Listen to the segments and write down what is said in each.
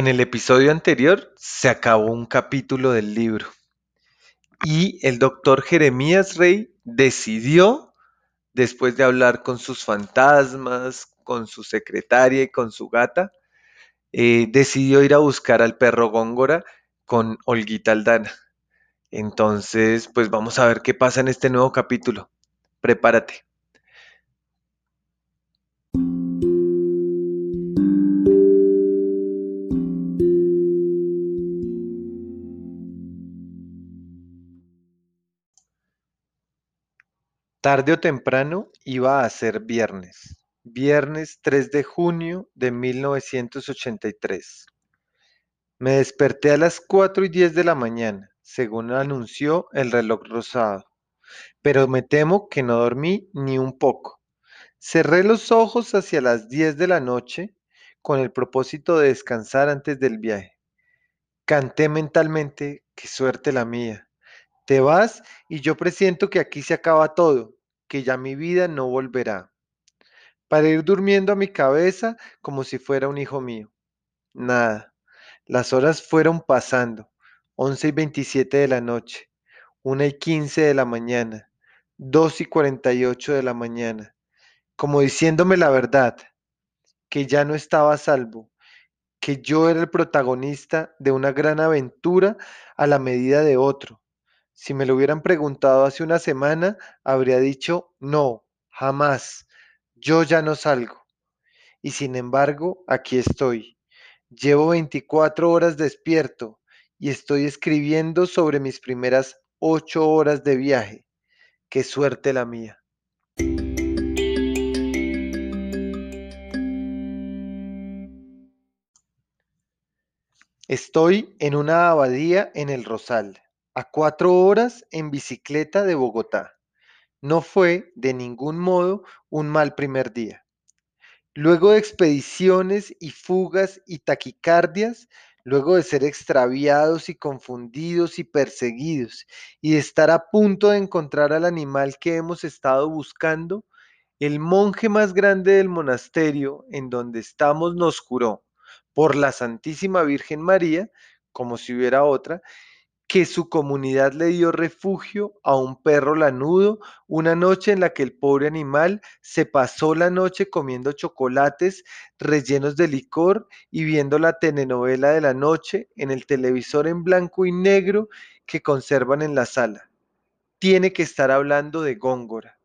En el episodio anterior se acabó un capítulo del libro y el doctor Jeremías Rey decidió, después de hablar con sus fantasmas, con su secretaria y con su gata, eh, decidió ir a buscar al perro Góngora con Olguita Aldana. Entonces, pues vamos a ver qué pasa en este nuevo capítulo. Prepárate. Tarde o temprano iba a ser viernes, viernes 3 de junio de 1983. Me desperté a las 4 y 10 de la mañana, según anunció el reloj rosado, pero me temo que no dormí ni un poco. Cerré los ojos hacia las 10 de la noche con el propósito de descansar antes del viaje. Canté mentalmente, qué suerte la mía. Te vas y yo presiento que aquí se acaba todo, que ya mi vida no volverá. Para ir durmiendo a mi cabeza como si fuera un hijo mío. Nada. Las horas fueron pasando. 11 y 27 de la noche, 1 y 15 de la mañana, 2 y 48 de la mañana, como diciéndome la verdad, que ya no estaba a salvo, que yo era el protagonista de una gran aventura a la medida de otro, si me lo hubieran preguntado hace una semana, habría dicho, no, jamás, yo ya no salgo. Y sin embargo, aquí estoy. Llevo 24 horas despierto y estoy escribiendo sobre mis primeras 8 horas de viaje. Qué suerte la mía. Estoy en una abadía en el Rosal a cuatro horas en bicicleta de Bogotá. No fue, de ningún modo, un mal primer día. Luego de expediciones y fugas y taquicardias, luego de ser extraviados y confundidos y perseguidos, y de estar a punto de encontrar al animal que hemos estado buscando, el monje más grande del monasterio en donde estamos nos juró, por la Santísima Virgen María, como si hubiera otra, que su comunidad le dio refugio a un perro lanudo una noche en la que el pobre animal se pasó la noche comiendo chocolates rellenos de licor y viendo la telenovela de la noche en el televisor en blanco y negro que conservan en la sala. Tiene que estar hablando de Góngora.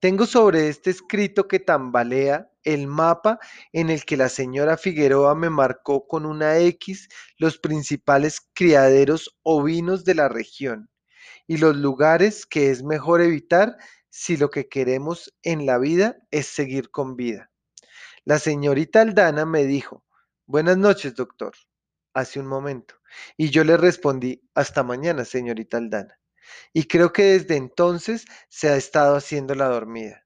Tengo sobre este escrito que tambalea el mapa en el que la señora Figueroa me marcó con una X los principales criaderos ovinos de la región y los lugares que es mejor evitar si lo que queremos en la vida es seguir con vida. La señorita Aldana me dijo, buenas noches, doctor, hace un momento, y yo le respondí, hasta mañana, señorita Aldana y creo que desde entonces se ha estado haciendo la dormida.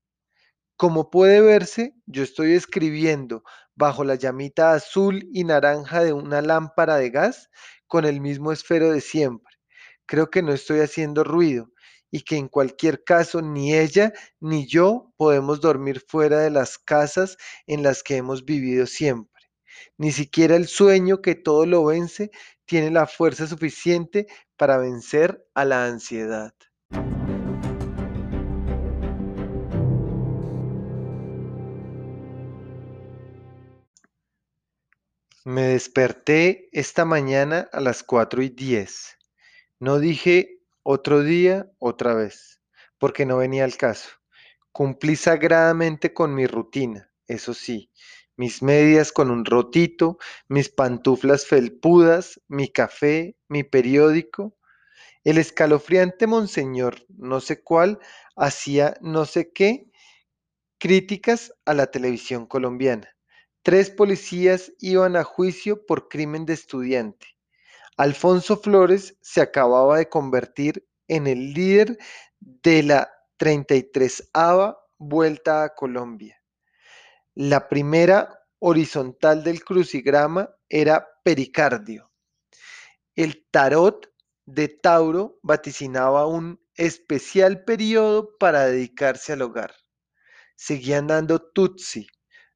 Como puede verse, yo estoy escribiendo bajo la llamita azul y naranja de una lámpara de gas con el mismo esfero de siempre. Creo que no estoy haciendo ruido y que en cualquier caso ni ella ni yo podemos dormir fuera de las casas en las que hemos vivido siempre. Ni siquiera el sueño que todo lo vence tiene la fuerza suficiente para vencer a la ansiedad. Me desperté esta mañana a las 4 y 10. No dije otro día, otra vez, porque no venía al caso. Cumplí sagradamente con mi rutina, eso sí, mis medias con un rotito, mis pantuflas felpudas, mi café, mi periódico. El escalofriante monseñor, no sé cuál, hacía no sé qué críticas a la televisión colombiana. Tres policías iban a juicio por crimen de estudiante. Alfonso Flores se acababa de convertir en el líder de la 33 Vuelta a Colombia. La primera horizontal del crucigrama era pericardio. El tarot de Tauro vaticinaba un especial periodo para dedicarse al hogar. Seguían dando Tutsi.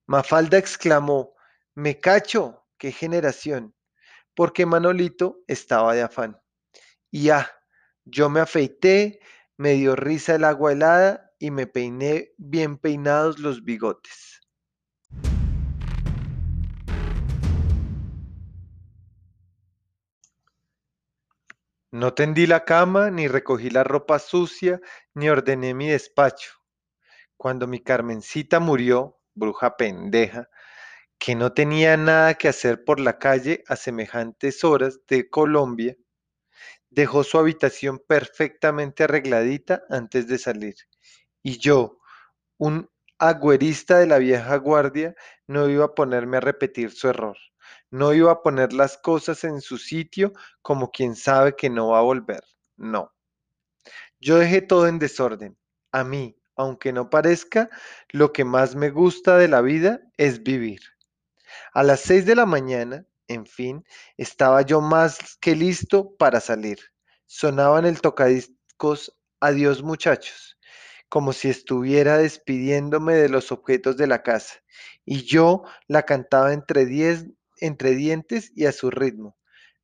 Mafalda exclamó, me cacho, qué generación, porque Manolito estaba de afán. Y ah, yo me afeité, me dio risa el agua helada y me peiné bien peinados los bigotes. No tendí la cama, ni recogí la ropa sucia, ni ordené mi despacho. Cuando mi Carmencita murió, bruja pendeja, que no tenía nada que hacer por la calle a semejantes horas de Colombia, dejó su habitación perfectamente arregladita antes de salir. Y yo, un agüerista de la vieja guardia, no iba a ponerme a repetir su error. No iba a poner las cosas en su sitio como quien sabe que no va a volver. No. Yo dejé todo en desorden. A mí, aunque no parezca, lo que más me gusta de la vida es vivir. A las seis de la mañana, en fin, estaba yo más que listo para salir. Sonaban el tocadiscos Adiós muchachos, como si estuviera despidiéndome de los objetos de la casa, y yo la cantaba entre, diez, entre dientes y a su ritmo.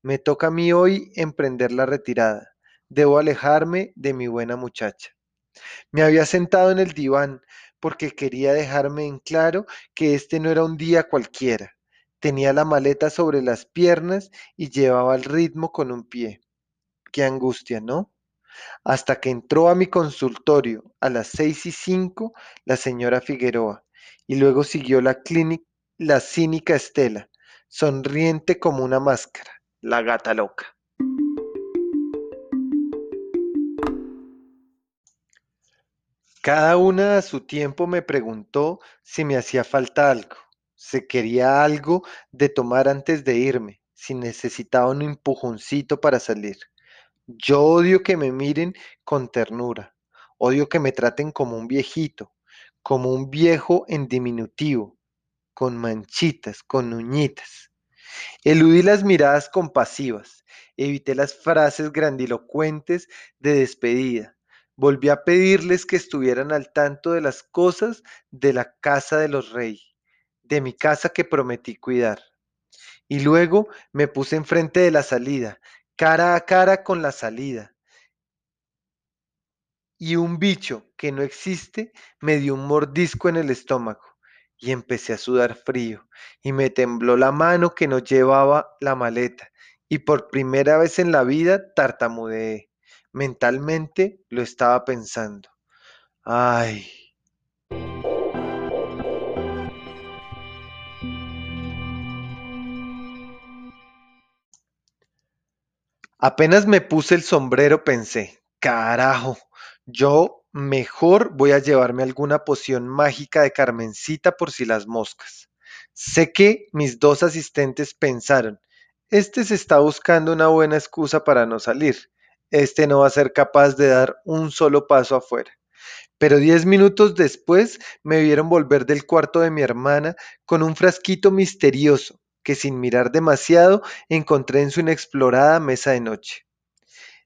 Me toca a mí hoy emprender la retirada. Debo alejarme de mi buena muchacha. Me había sentado en el diván porque quería dejarme en claro que este no era un día cualquiera. Tenía la maleta sobre las piernas y llevaba el ritmo con un pie. Qué angustia, ¿no? Hasta que entró a mi consultorio a las seis y cinco la señora Figueroa y luego siguió la, clínica, la cínica Estela, sonriente como una máscara, la gata loca. Cada una a su tiempo me preguntó si me hacía falta algo, si quería algo de tomar antes de irme, si necesitaba un empujoncito para salir. Yo odio que me miren con ternura, odio que me traten como un viejito, como un viejo en diminutivo, con manchitas, con uñitas. Eludí las miradas compasivas, evité las frases grandilocuentes de despedida, volví a pedirles que estuvieran al tanto de las cosas de la casa de los reyes, de mi casa que prometí cuidar. Y luego me puse enfrente de la salida, cara a cara con la salida. Y un bicho que no existe me dio un mordisco en el estómago y empecé a sudar frío y me tembló la mano que no llevaba la maleta y por primera vez en la vida tartamudeé. Mentalmente lo estaba pensando. Ay. Apenas me puse el sombrero pensé, carajo, yo mejor voy a llevarme alguna poción mágica de Carmencita por si las moscas. Sé que mis dos asistentes pensaron, este se está buscando una buena excusa para no salir este no va a ser capaz de dar un solo paso afuera. Pero diez minutos después me vieron volver del cuarto de mi hermana con un frasquito misterioso que sin mirar demasiado encontré en su inexplorada mesa de noche.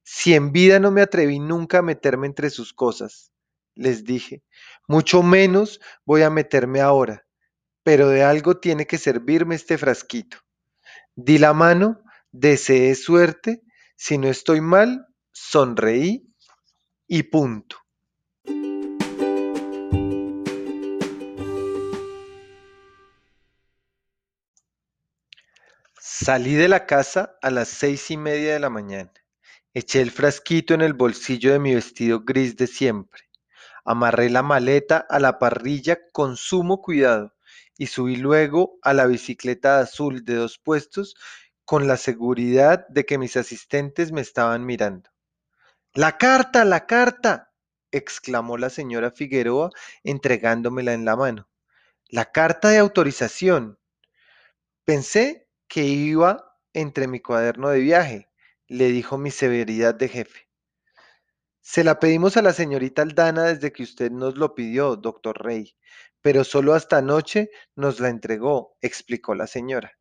Si en vida no me atreví nunca a meterme entre sus cosas, les dije, mucho menos voy a meterme ahora, pero de algo tiene que servirme este frasquito. Di la mano, deseé suerte, si no estoy mal, sonreí y punto. Salí de la casa a las seis y media de la mañana. Eché el frasquito en el bolsillo de mi vestido gris de siempre. Amarré la maleta a la parrilla con sumo cuidado y subí luego a la bicicleta azul de dos puestos con la seguridad de que mis asistentes me estaban mirando. La carta, la carta, exclamó la señora Figueroa entregándomela en la mano. La carta de autorización. Pensé que iba entre mi cuaderno de viaje, le dijo mi severidad de jefe. Se la pedimos a la señorita Aldana desde que usted nos lo pidió, doctor Rey, pero solo hasta anoche nos la entregó, explicó la señora.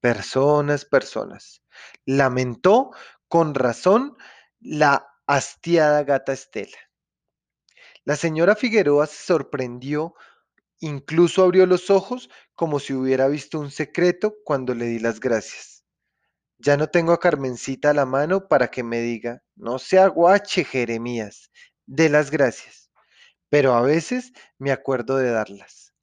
Personas, personas. Lamentó con razón la hastiada gata Estela. La señora Figueroa se sorprendió Incluso abrió los ojos como si hubiera visto un secreto cuando le di las gracias. Ya no tengo a Carmencita a la mano para que me diga, no se aguache, Jeremías, de las gracias, pero a veces me acuerdo de darlas.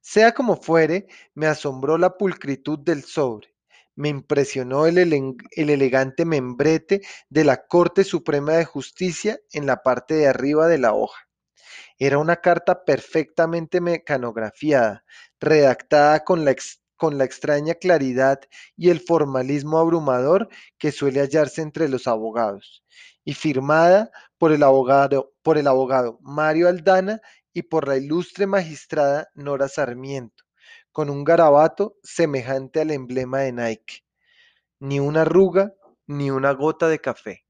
Sea como fuere, me asombró la pulcritud del sobre, me impresionó el, el, elegante membrete de la Corte Suprema de Justicia en la parte de arriba de la hoja. Era una carta perfectamente mecanografiada, redactada con la, con la extraña claridad y el formalismo abrumador que suele hallarse entre los abogados, y firmada por el abogado, por el abogado Mario Aldana y por la ilustre magistrada Nora Sarmiento, con un garabato semejante al emblema de Nike. Ni una arruga, ni una gota de café.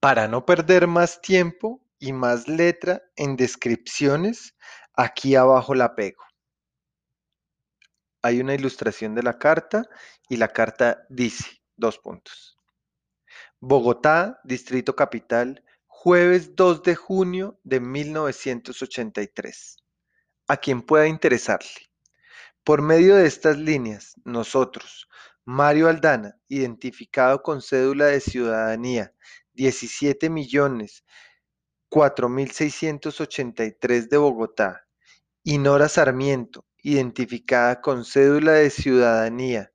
Para no perder más tiempo y más letra en descripciones, aquí abajo la pego. Hay una ilustración de la carta y la carta dice, dos puntos. Bogotá, Distrito Capital, jueves 2 de junio de 1983. A quien pueda interesarle. Por medio de estas líneas, nosotros, Mario Aldana, identificado con cédula de ciudadanía 17 millones 4.683 de Bogotá y Nora Sarmiento, identificada con cédula de ciudadanía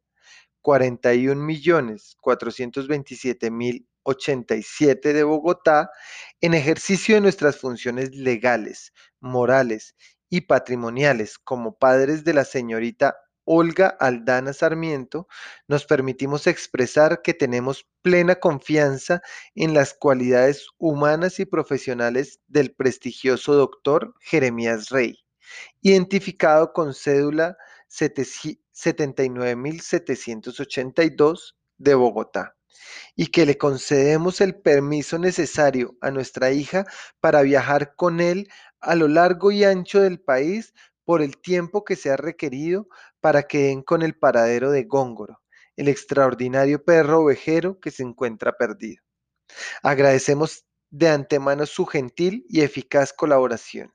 41 millones 427 mil 87 de Bogotá, en ejercicio de nuestras funciones legales, morales y patrimoniales como padres de la señorita Olga Aldana Sarmiento, nos permitimos expresar que tenemos plena confianza en las cualidades humanas y profesionales del prestigioso doctor Jeremías Rey, identificado con cédula 79.782 de Bogotá, y que le concedemos el permiso necesario a nuestra hija para viajar con él a lo largo y ancho del país por el tiempo que sea requerido para que den con el paradero de Góngoro, el extraordinario perro ovejero que se encuentra perdido. Agradecemos de antemano su gentil y eficaz colaboración.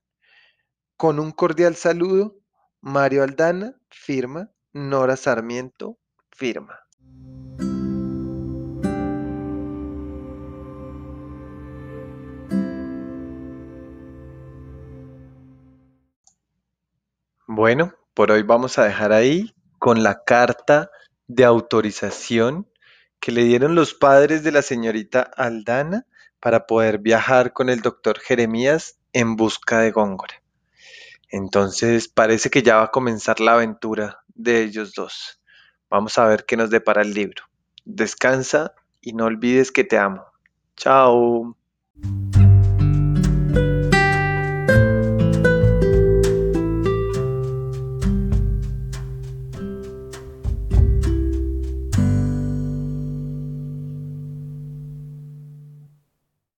Con un cordial saludo, Mario Aldana, firma, Nora Sarmiento, firma. Bueno, por hoy vamos a dejar ahí con la carta de autorización que le dieron los padres de la señorita Aldana para poder viajar con el doctor Jeremías en busca de Góngora. Entonces parece que ya va a comenzar la aventura de ellos dos. Vamos a ver qué nos depara el libro. Descansa y no olvides que te amo. Chao.